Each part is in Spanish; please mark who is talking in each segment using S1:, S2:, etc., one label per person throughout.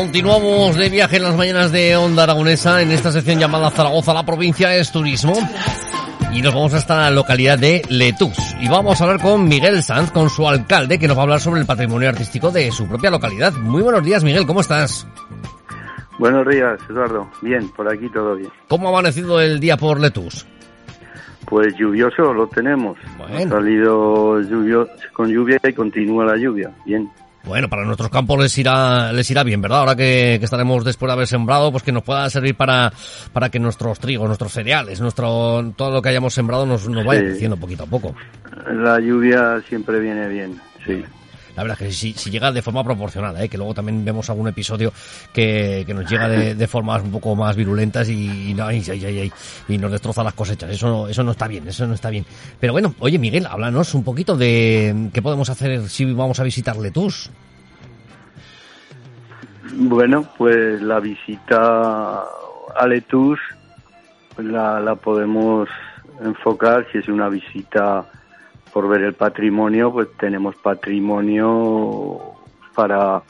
S1: Continuamos de viaje en las mañanas de Onda Aragonesa en esta sección llamada Zaragoza, la provincia es turismo. Y nos vamos hasta la localidad de Letús. Y vamos a hablar con Miguel Sanz, con su alcalde, que nos va a hablar sobre el patrimonio artístico de su propia localidad. Muy buenos días, Miguel, ¿cómo estás?
S2: Buenos días, Eduardo. Bien, por aquí todo bien.
S1: ¿Cómo ha amanecido el día por Letús?
S2: Pues lluvioso lo tenemos. Ha salido lluvio, con lluvia y continúa la lluvia. Bien.
S1: Bueno, para nuestros campos les irá, les irá bien, ¿verdad? Ahora que, estaremos después de haber sembrado, pues que nos pueda servir para, para que nuestros trigos, nuestros cereales, nuestro, todo lo que hayamos sembrado nos, nos vaya creciendo poquito a poco.
S2: La lluvia siempre viene bien, sí.
S1: La verdad es que si, si llega de forma proporcionada, ¿eh? que luego también vemos algún episodio que, que nos llega de, de, formas un poco más virulentas y, y, nos destroza las cosechas. Eso, eso no está bien, eso no está bien. Pero bueno, oye Miguel, háblanos un poquito de qué podemos hacer si vamos a visitar Letús.
S2: Bueno, pues la visita a Letús la, la podemos enfocar si es una visita por ver el patrimonio, pues tenemos patrimonio para,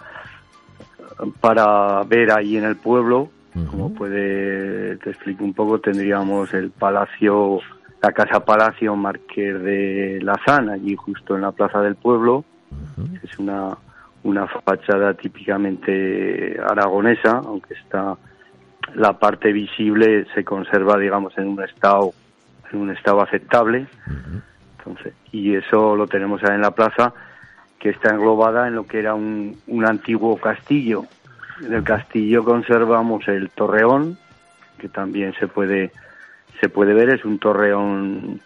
S2: para ver ahí en el pueblo. Como puede, te explico un poco, tendríamos el palacio, la casa palacio Marqués de Lazán, allí justo en la plaza del pueblo. Es una, una fachada típicamente aragonesa, aunque está la parte visible se conserva, digamos, en un estado, en un estado aceptable. Entonces, y eso lo tenemos ahí en la plaza, que está englobada en lo que era un, un antiguo castillo. En el castillo conservamos el torreón, que también se puede, se puede ver, es un torreón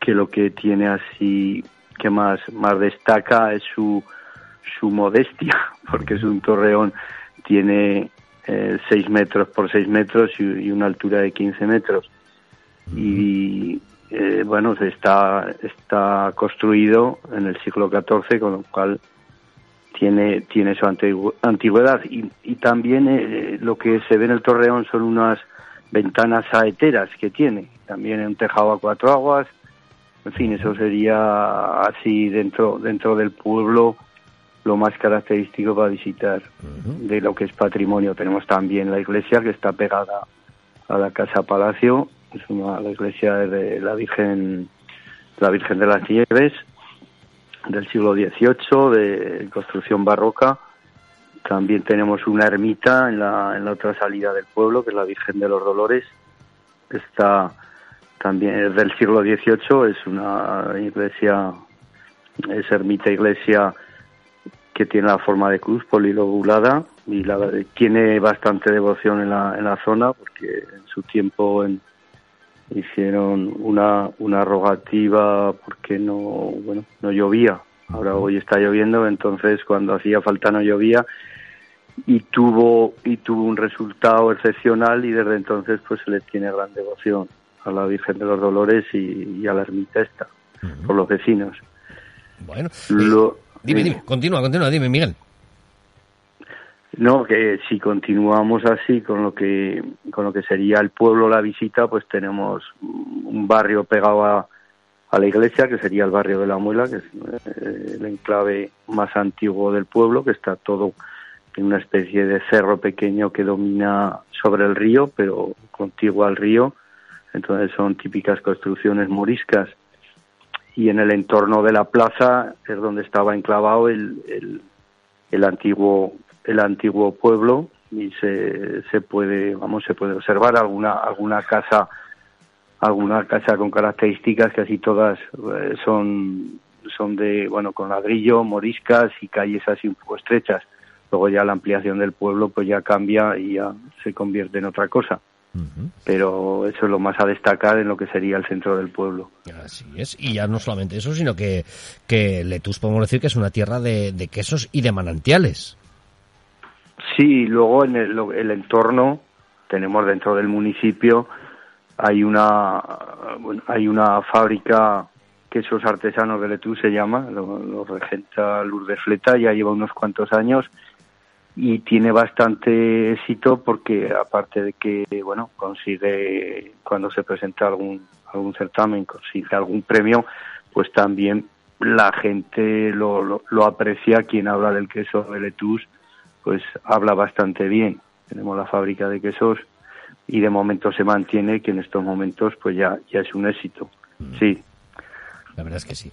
S2: que lo que tiene así, que más, más destaca es su, su modestia, porque es un torreón, tiene eh, 6 metros por 6 metros y, y, una altura de 15 metros. Y, bueno, está, está construido en el siglo XIV, con lo cual tiene, tiene su antigüedad. Y, y también eh, lo que se ve en el torreón son unas ventanas saeteras que tiene, también un tejado a cuatro aguas. En fin, eso sería así dentro, dentro del pueblo lo más característico para visitar de lo que es patrimonio. Tenemos también la iglesia que está pegada a la casa palacio es una, la iglesia de la Virgen, la Virgen de las Nieves del siglo XVIII, de construcción barroca. También tenemos una ermita en la, en la otra salida del pueblo, que es la Virgen de los Dolores. Está también del siglo XVIII, es una iglesia, es ermita iglesia que tiene la forma de cruz polilobulada y la, tiene bastante devoción en la, en la zona porque en su tiempo en, hicieron una, una rogativa porque no, bueno, no llovía. Ahora hoy está lloviendo, entonces cuando hacía falta no llovía y tuvo y tuvo un resultado excepcional y desde entonces pues se le tiene gran devoción a la Virgen de los Dolores y, a la ermita esta por los vecinos.
S1: Bueno, Lo, dime, dime, continúa, continúa, dime, Miguel.
S2: No, que si continuamos así con lo que con lo que sería el pueblo la visita, pues tenemos un barrio pegado a, a la iglesia, que sería el barrio de la Muela, que es eh, el enclave más antiguo del pueblo, que está todo en una especie de cerro pequeño que domina sobre el río, pero contiguo al río. Entonces son típicas construcciones moriscas. Y en el entorno de la plaza es donde estaba enclavado el, el, el antiguo el antiguo pueblo y se, se puede vamos se puede observar alguna alguna casa alguna casa con características casi todas eh, son son de bueno con ladrillo moriscas y calles así un poco estrechas luego ya la ampliación del pueblo pues ya cambia y ya se convierte en otra cosa pero eso es lo más a destacar en lo que sería el centro del pueblo.
S1: Así es, y ya no solamente eso, sino que, que Letus podemos decir que es una tierra de, de quesos y de manantiales.
S2: Sí, luego en el, el, entorno tenemos dentro del municipio hay una bueno, hay una fábrica quesos artesanos de Letú se llama, lo, lo regenta Lourdes Fleta, ya lleva unos cuantos años y tiene bastante éxito porque aparte de que bueno consigue cuando se presenta algún algún certamen consigue algún premio pues también la gente lo, lo, lo aprecia quien habla del queso de Letus pues habla bastante bien. Tenemos la fábrica de quesos y de momento se mantiene que en estos momentos pues ya, ya es un éxito. Mm. Sí.
S1: La verdad es que sí.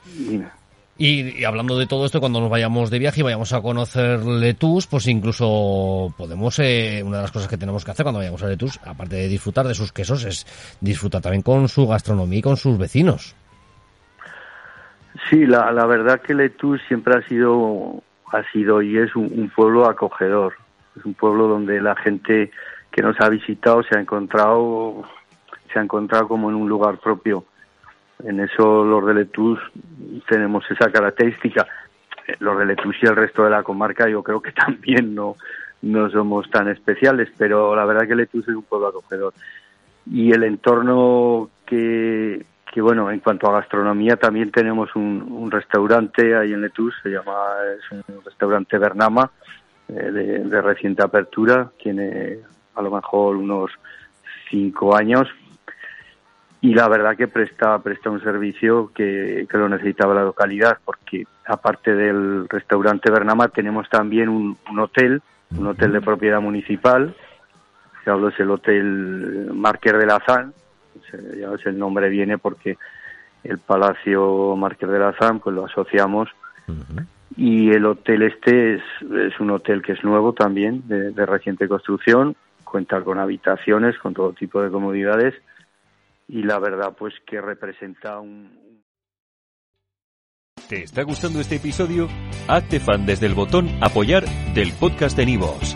S1: Y, y, hablando de todo esto, cuando nos vayamos de viaje y vayamos a conocer Letus, pues incluso podemos, eh, una de las cosas que tenemos que hacer cuando vayamos a Letus, aparte de disfrutar de sus quesos, es disfrutar también con su gastronomía y con sus vecinos.
S2: Sí, la, la verdad que Letus siempre ha sido ha sido y es un, un, pueblo acogedor. Es un pueblo donde la gente que nos ha visitado se ha encontrado se ha encontrado como en un lugar propio. En eso los de Letus tenemos esa característica. Los de Letus y el resto de la comarca yo creo que también no, no somos tan especiales, pero la verdad que Letus es un pueblo acogedor. Y el entorno que, que bueno, en cuanto a gastronomía también tenemos un, un restaurante ahí en Letus, se llama, es un restaurante Bernama, eh, de, de, reciente apertura, tiene a lo mejor unos cinco años y la verdad que presta, presta un servicio que, que lo necesitaba la localidad, porque aparte del restaurante Bernama tenemos también un, un hotel, un hotel de propiedad municipal, que hablo es el Hotel Marquer de Lazán, ya ves, el nombre viene porque el Palacio Márquez de Lazán, pues lo asociamos. Uh -huh. Y el hotel este es, es, un hotel que es nuevo también, de, de, reciente construcción, cuenta con habitaciones, con todo tipo de comodidades y la verdad pues que representa un...
S3: ¿Te está gustando este episodio? Hazte fan desde el botón apoyar del podcast de Nivos.